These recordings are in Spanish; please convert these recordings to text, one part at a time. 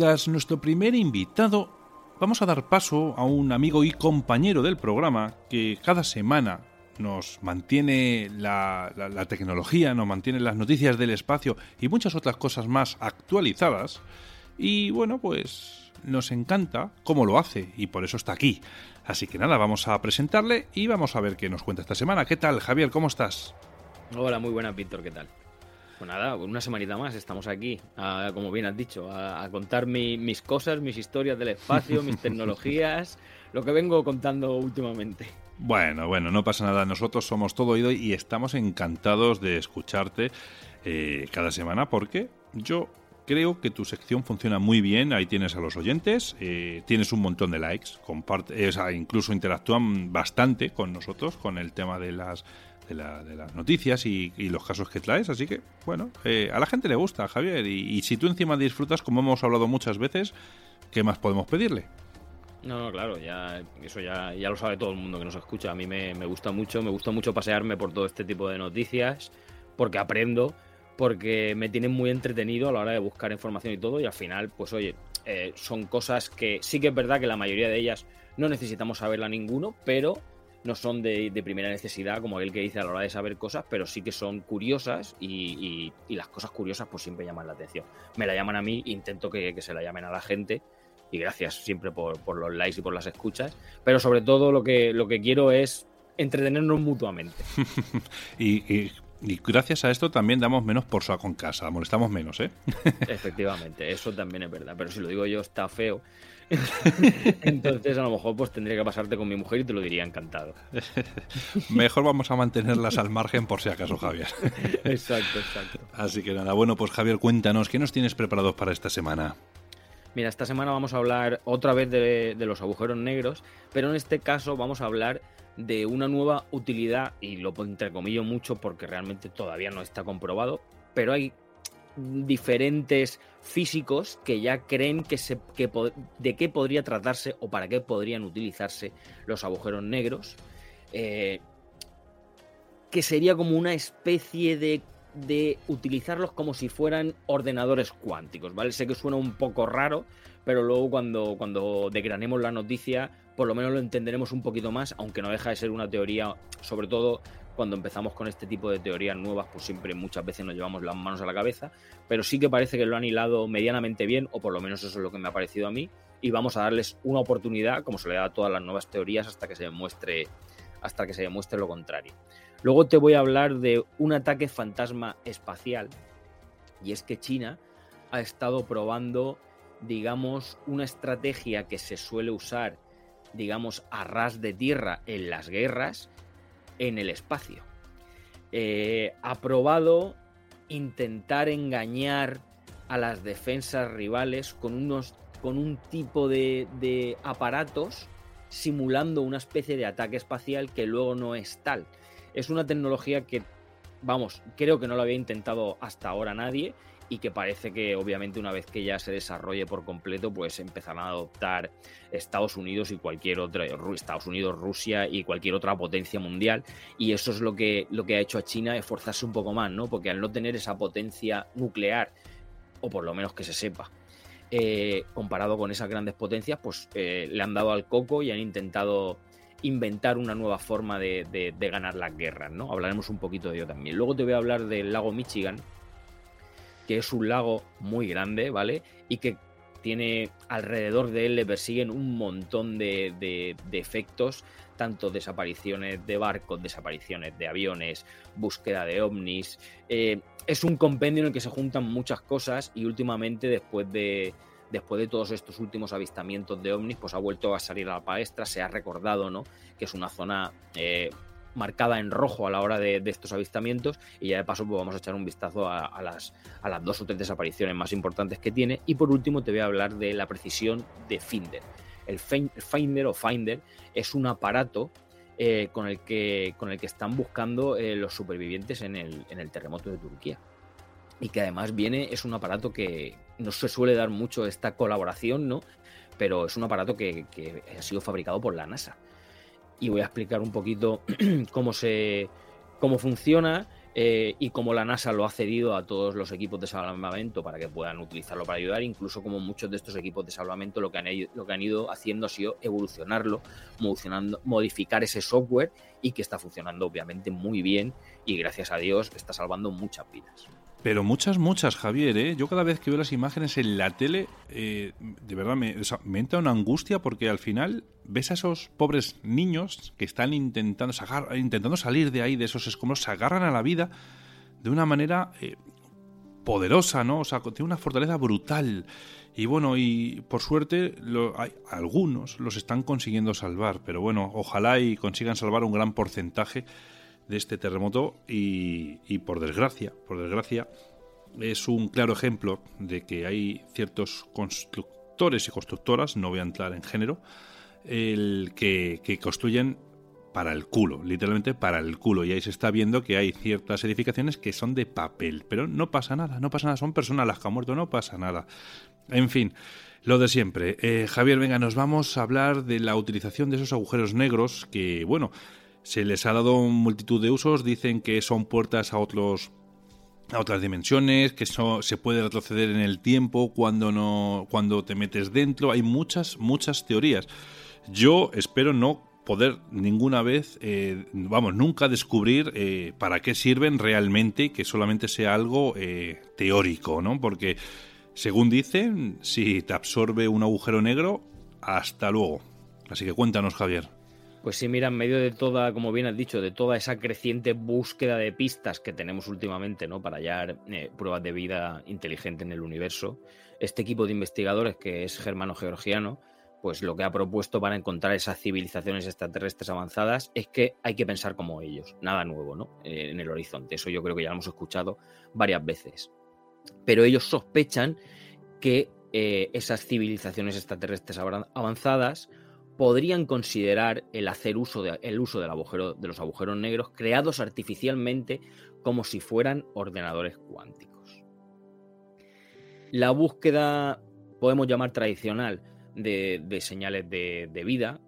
Nuestro primer invitado, vamos a dar paso a un amigo y compañero del programa que cada semana nos mantiene la- la tecnología, nos mantiene las noticias del espacio y muchas otras cosas más actualizadas. Y bueno, pues nos encanta cómo lo hace y por eso está aquí. Así que nada, vamos a presentarle y vamos a ver qué nos cuenta esta semana. ¿Qué tal, Javier? ¿Cómo estás? Hola, muy buenas, Víctor, ¿qué tal? Pues nada, una semanita más estamos aquí, a- como bien has dicho, a, a contar mi- mis cosas, mis historias del espacio, mis tecnologías, lo que vengo contando últimamente. Bueno, bueno, no pasa nada. Nosotros somos todo oído y estamos encantados de escucharte eh, cada semana porque yo creo que tu sección funciona muy bien. Ahí tienes a los oyentes, eh, tienes un montón de likes, comparte, eh, incluso interactúan bastante con nosotros con el tema de las de, la- de las noticias y, los casos que traes. Así que, bueno, eh, a la gente le gusta, Javier. Y, y si tú encima disfrutas, como hemos hablado muchas veces, ¿qué más podemos pedirle? No, no, claro, ya eso ya, ya lo sabe todo el mundo que nos escucha. A mí me, me gusta mucho, me gusta mucho pasearme por todo este tipo de noticias, porque aprendo, porque me tienen muy entretenido a la hora de buscar información y todo, y al final, pues oye, eh, son cosas que sí que es verdad que la mayoría de ellas no necesitamos saberla ninguno, pero no son de, primera necesidad, como aquel que dice a la hora de saber cosas, pero sí que son curiosas y, las cosas curiosas pues siempre llaman la atención. Me la llaman a mí, intento que, se la llamen a la gente y gracias siempre por, los likes y por las escuchas, pero sobre todo lo que, lo que quiero es entretenernos mutuamente. Y- y gracias a esto también damos menos por saco en casa, molestamos menos, ¿eh? Efectivamente, eso también es verdad, pero si lo digo yo está feo. Entonces a lo mejor pues tendría que pasarte con mi mujer y te lo diría encantado. Mejor vamos a mantenerlas al margen por si acaso, Javier. Exacto, exacto. Así que nada, bueno, pues Javier, cuéntanos, ¿qué nos tienes preparados para esta semana? Mira, esta semana vamos a hablar otra vez de, de los agujeros negros, pero en este caso vamos a hablar de una nueva utilidad, y lo entrecomillo mucho porque realmente todavía no está comprobado, pero hay diferentes físicos que ya creen que se, que de qué podría tratarse o para qué podrían utilizarse los agujeros negros, eh, que sería como una especie de de utilizarlos como si fueran ordenadores cuánticos, ¿vale? Sé que suena un poco raro, pero luego cuando, cuando desgranemos la noticia, por lo menos lo entenderemos un poquito más, aunque no deja de ser una teoría, sobre todo cuando empezamos con este tipo de teorías nuevas, pues siempre muchas veces nos llevamos las manos a la cabeza, pero sí que parece que lo han hilado medianamente bien, o por lo menos eso es lo que me ha parecido a mí, y vamos a darles una oportunidad, como se le da a todas las nuevas teorías, hasta que se demuestre, hasta que se demuestre lo contrario. Luego te voy a hablar de un ataque fantasma espacial. Y es que China ha estado probando, digamos, una estrategia que se suele usar, digamos, a ras de tierra en las guerras, en el espacio. Eh, ha probado intentar engañar a las defensas rivales con, unos, con un tipo de, de aparatos simulando una especie de ataque espacial que luego no es tal es una tecnología que, vamos, creo que no lo había intentado hasta ahora nadie y que parece que obviamente una vez que ya se desarrolle por completo, pues empezarán a adoptar Estados Unidos y cualquier otra, Estados Unidos, Rusia y cualquier otra potencia mundial. Y eso es lo que, lo que ha hecho a China esforzarse un poco más, ¿no? Porque al no tener esa potencia nuclear, o por lo menos que se sepa, eh, comparado con esas grandes potencias, pues eh, le han dado al coco y han intentado inventar una nueva forma de, ganar las guerras, ¿no? Hablaremos un poquito de ello también. Luego te voy a hablar del lago Michigan, que es un lago muy grande, ¿vale? Y que tiene alrededor de él le persiguen un montón de efectos, tanto desapariciones de barcos, desapariciones de aviones, búsqueda de ovnis. Eh, es un compendio en el que se juntan muchas cosas y últimamente después de, después de todos estos últimos avistamientos de ovnis, pues ha vuelto a salir a la palestra, se ha recordado, ¿no? Que es una zona eh, marcada en rojo a la hora de, estos avistamientos y ya de paso pues vamos a echar un vistazo a, las, a las dos o tres desapariciones más importantes que tiene y por último te voy a hablar de la precisión de Finder. El Finder o Finder es un aparato eh, con, el que, con el que están buscando eh, los supervivientes en el, en el terremoto de Turquía y que además viene, es un aparato que no se suele dar mucho esta colaboración, ¿no? Pero es un aparato que, ha sido fabricado por la NASA y voy a explicar un poquito cómo se cómo funciona eh, y cómo la NASA lo ha cedido a todos los equipos de salvamento para que puedan utilizarlo para ayudar, incluso como muchos de estos equipos de salvamento lo que han, lo que han ido haciendo ha sido evolucionarlo, modificar ese software y que está funcionando obviamente muy bien y gracias a Dios está salvando muchas vidas. Pero muchas, muchas, Javier, ¿eh? Yo cada vez que veo las imágenes en la tele, eh, de verdad me, entra una angustia porque al final ves a esos pobres niños que están intentando, intentando salir de ahí, de esos escombros, se agarran a la vida de una manera eh, poderosa, ¿no? O sea, tiene una fortaleza brutal. Y bueno, y por suerte hay, algunos los están consiguiendo salvar, pero bueno, ojalá y consigan salvar un gran porcentaje de este terremoto y, por desgracia, por desgracia, es un claro ejemplo de que hay ciertos constructores y constructoras, no voy a entrar en género, el que, que construyen para el culo, literalmente para el culo. Y ahí se está viendo que hay ciertas edificaciones que son de papel, pero no pasa nada, no pasa nada, son personas las que han muerto, no pasa nada. En fin, lo de siempre. Eh, Javier, venga, nos vamos a hablar de la utilización de esos agujeros negros que, bueno, se les ha dado multitud de usos, dicen que son puertas a otros a otras dimensiones, que se puede retroceder en el tiempo cuando no cuando te metes dentro, hay muchas muchas teorías. Yo espero no poder ninguna vez, eh, vamos, nunca descubrir eh, para qué sirven realmente, que solamente sea algo eh, teórico, ¿no? Porque, según dicen, si te absorbe un agujero negro, hasta luego. Así que cuéntanos, Javier. Pues sí, mira, en medio de toda, como bien has dicho, de toda esa creciente búsqueda de pistas que tenemos últimamente, ¿no? Para hallar eh, pruebas de vida inteligente en el universo, este equipo de investigadores, que es germano-georgiano, pues lo que ha propuesto para encontrar esas civilizaciones extraterrestres avanzadas es que hay que pensar como ellos, nada nuevo, ¿no? Eh, en el horizonte. Eso yo creo que ya lo hemos escuchado varias veces. Pero ellos sospechan que eh, esas civilizaciones extraterrestres avanzadas podrían considerar el hacer uso, de, el uso de los agujeros negros creados artificialmente como si fueran ordenadores cuánticos. La búsqueda, podemos llamar tradicional, de, señales de, vida,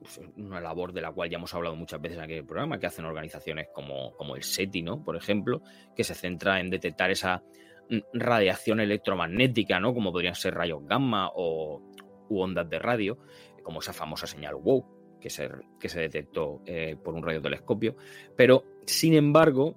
pues, una labor de la cual ya hemos hablado muchas veces en aquel programa, que hacen organizaciones como, como el SETI, ¿no? por ejemplo, que se centra en detectar esa mm, radiación electromagnética, ¿no? como podrían ser rayos gamma o u ondas de radio, como esa famosa señal WOW que se, que se detectó eh, por un radiotelescopio. Pero, sin embargo,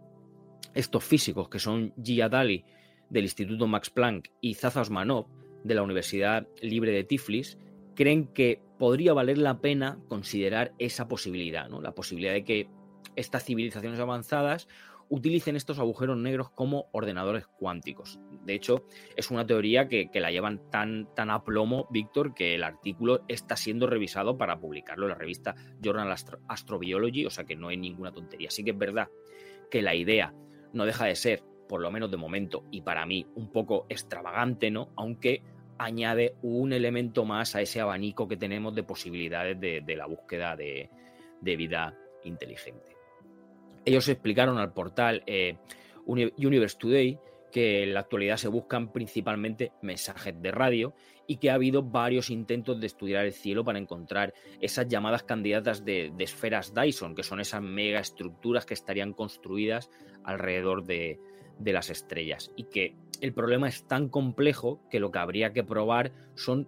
estos físicos, que son Gia Dali del Instituto Max Planck y Zaza Osmanov de la Universidad Libre de Tiflis, creen que podría valer la pena considerar esa posibilidad, ¿no? la posibilidad de que estas civilizaciones avanzadas utilicen estos agujeros negros como ordenadores cuánticos. De hecho, es una teoría que, la llevan tan, tan a plomo, Víctor, que el artículo está siendo revisado para publicarlo en la revista Journal Astrobiology, o sea que no hay ninguna tontería. Sí que es verdad que la idea no deja de ser, por lo menos de momento, y para mí un poco extravagante, ¿no? Aunque añade un elemento más a ese abanico que tenemos de posibilidades de, la búsqueda de vida inteligente. Ellos explicaron al portal eh, Universe Today que en la actualidad se buscan principalmente mensajes de radio y que ha habido varios intentos de estudiar el cielo para encontrar esas llamadas candidatas de, esferas Dyson, que son esas megaestructuras que estarían construidas alrededor de, de las estrellas. Y que el problema es tan complejo que lo que habría que probar son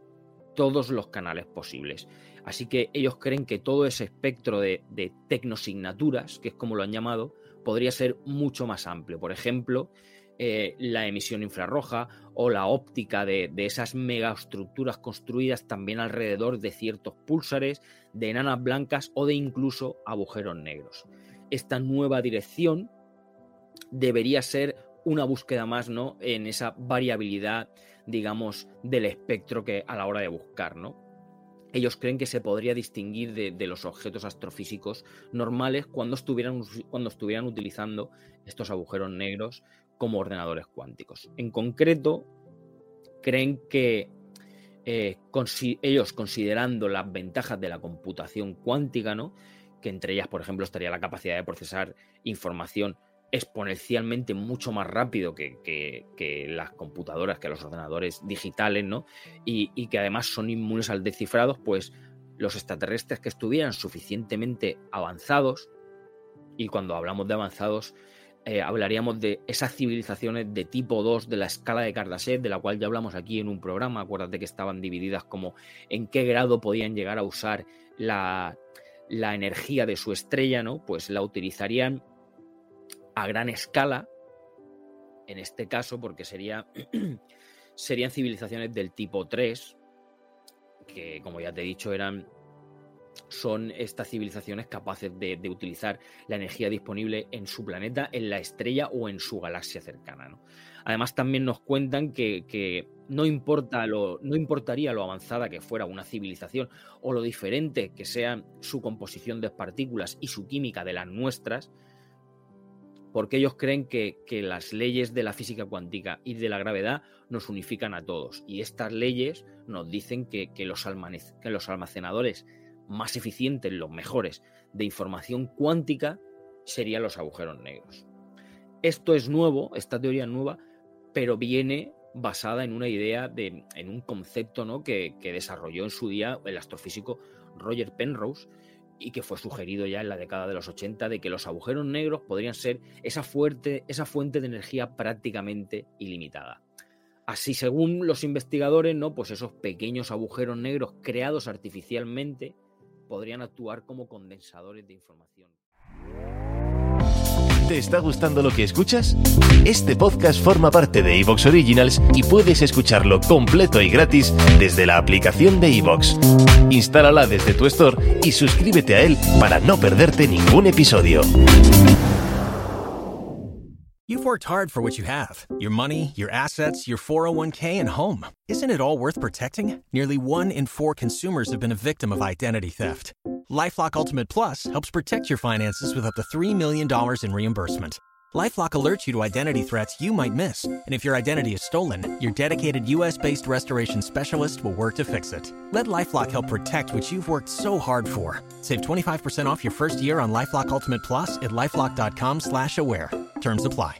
todos los canales posibles. Así que ellos creen que todo ese espectro de, tecnosignaturas, que es como lo han llamado, podría ser mucho más amplio. Por ejemplo, eh, la emisión infrarroja o la óptica de, esas megaestructuras construidas también alrededor de ciertos púlsares, de enanas blancas o de incluso agujeros negros. Esta nueva dirección debería ser una búsqueda más, ¿no? En esa variabilidad, digamos, del espectro que a la hora de buscar, ¿no? Ellos creen que se podría distinguir de, los objetos astrofísicos normales cuando estuvieran, cuando estuvieran utilizando estos agujeros negros como ordenadores cuánticos. En concreto, creen que eh, ellos considerando las ventajas de la computación cuántica, ¿no? que entre ellas, por ejemplo, estaría la capacidad de procesar información exponencialmente mucho más rápido que, las computadoras, que los ordenadores digitales, ¿no? Y, que además son inmunes al descifrado, pues los extraterrestres que estuvieran suficientemente avanzados, y cuando hablamos de avanzados, eh, hablaríamos de esas civilizaciones de tipo 2 de la escala de Kardashev, de la cual ya hablamos aquí en un programa. Acuérdate que estaban divididas como en qué grado podían llegar a usar la, la energía de su estrella, ¿no? Pues la utilizarían a gran escala, en este caso, porque sería, serían civilizaciones del tipo 3, que como ya te he dicho eran son estas civilizaciones capaces de, utilizar la energía disponible en su planeta, en la estrella o en su galaxia cercana. Además, también nos cuentan que, que no, importa lo, no importaría lo avanzada que fuera una civilización o lo diferente que sea su composición de partículas y su química de las nuestras, porque ellos creen que, las leyes de la física cuántica y de la gravedad nos unifican a todos. Y estas leyes nos dicen que, los, almacenadores más eficientes, los mejores de información cuántica, serían los agujeros negros. Esto es nuevo, esta teoría es nueva, pero viene basada en una idea, de, en un concepto ¿no? que desarrolló en su día el astrofísico Roger Penrose y que fue sugerido ya en la década de los 80 de que los agujeros negros podrían ser esa, fuerte, esa fuente de energía prácticamente ilimitada. Así, según los investigadores, ¿no? Pues esos pequeños agujeros negros creados artificialmente podrían actuar como condensadores de información. ¿Te está gustando lo que escuchas? Este podcast forma parte de Evox Originals y puedes escucharlo completo y gratis desde la aplicación de Evox. Instálala desde tu store y suscríbete a él para no perderte ningún episodio. You've worked hard for what you have your money, your assets, your 401k, and home. Isn't it all worth protecting? Nearly one in four consumers have been a victim of identity theft. Lifelock Ultimate Plus helps protect your finances with up to $3 million in reimbursement. Lifelock alerts you to identity threats you might miss. And if your identity is stolen, your dedicated US based restoration specialist will work to fix it. Let Lifelock help protect what you've worked so hard for. Save 25% off your first year on Lifelock Ultimate Plus at lifelock.com slash aware. Terms apply.